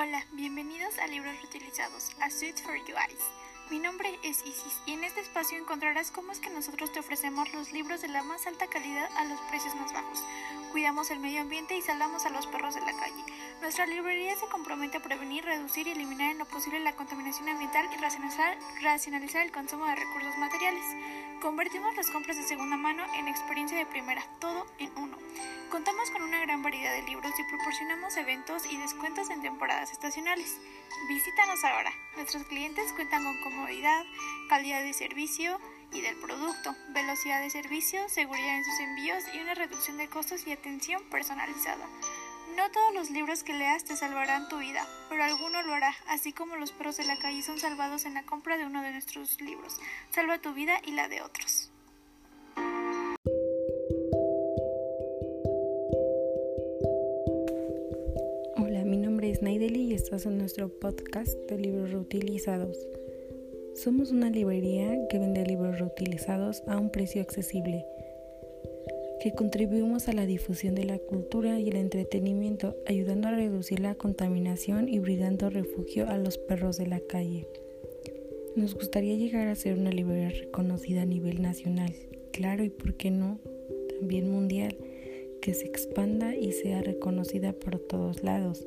Hola, bienvenidos a Libros Reutilizados, a Suite for You Eyes. Mi nombre es Isis y en este espacio encontrarás cómo es que nosotros te ofrecemos los libros de la más alta calidad a los precios más bajos. Cuidamos el medio ambiente y salvamos a los perros de la calle. Nuestra librería se compromete a prevenir, reducir y eliminar en lo posible la contaminación ambiental y racionalizar, racionalizar el consumo de recursos materiales. Convertimos las compras de segunda mano en experiencia de primera, todo en uno. Y proporcionamos eventos y descuentos en temporadas estacionales. Visítanos ahora. Nuestros clientes cuentan con comodidad, calidad de servicio y del producto, velocidad de servicio, seguridad en sus envíos y una reducción de costos y atención personalizada. No todos los libros que leas te salvarán tu vida, pero alguno lo hará, así como los perros de la calle son salvados en la compra de uno de nuestros libros. Salva tu vida y la de otros. Es Naideli y estás en nuestro podcast de libros reutilizados. Somos una librería que vende libros reutilizados a un precio accesible, que contribuimos a la difusión de la cultura y el entretenimiento, ayudando a reducir la contaminación y brindando refugio a los perros de la calle. Nos gustaría llegar a ser una librería reconocida a nivel nacional, claro y por qué no, también mundial, que se expanda y sea reconocida por todos lados.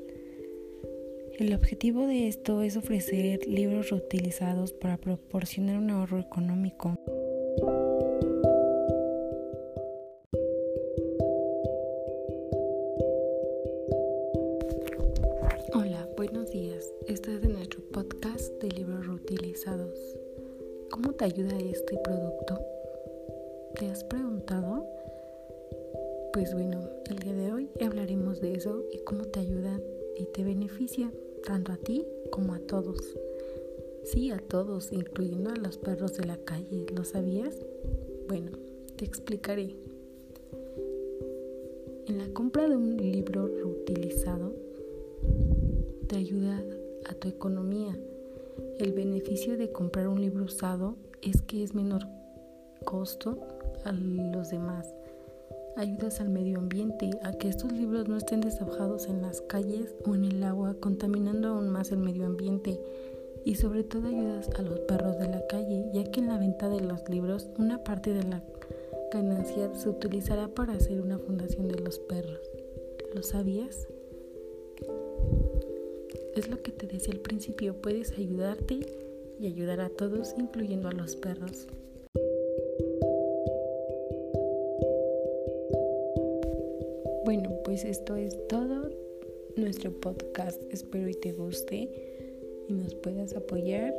El objetivo de esto es ofrecer libros reutilizados para proporcionar un ahorro económico. Hola, buenos días. Este es nuestro podcast de libros reutilizados. ¿Cómo te ayuda este producto? ¿Te has preguntado? Pues bueno, el día de hoy hablaremos de eso y cómo te ayuda y te beneficia tanto a ti como a todos. Sí, a todos, incluyendo a los perros de la calle. ¿Lo sabías? Bueno, te explicaré. En la compra de un libro reutilizado, te ayuda a tu economía. El beneficio de comprar un libro usado es que es menor costo a los demás ayudas al medio ambiente a que estos libros no estén deshojados en las calles o en el agua, contaminando aún más el medio ambiente. Y sobre todo ayudas a los perros de la calle, ya que en la venta de los libros una parte de la ganancia se utilizará para hacer una fundación de los perros. ¿Lo sabías? Es lo que te decía al principio, puedes ayudarte y ayudar a todos, incluyendo a los perros. Bueno, pues esto es todo nuestro podcast. Espero y te guste y nos puedas apoyar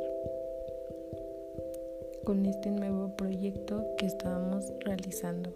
con este nuevo proyecto que estábamos realizando.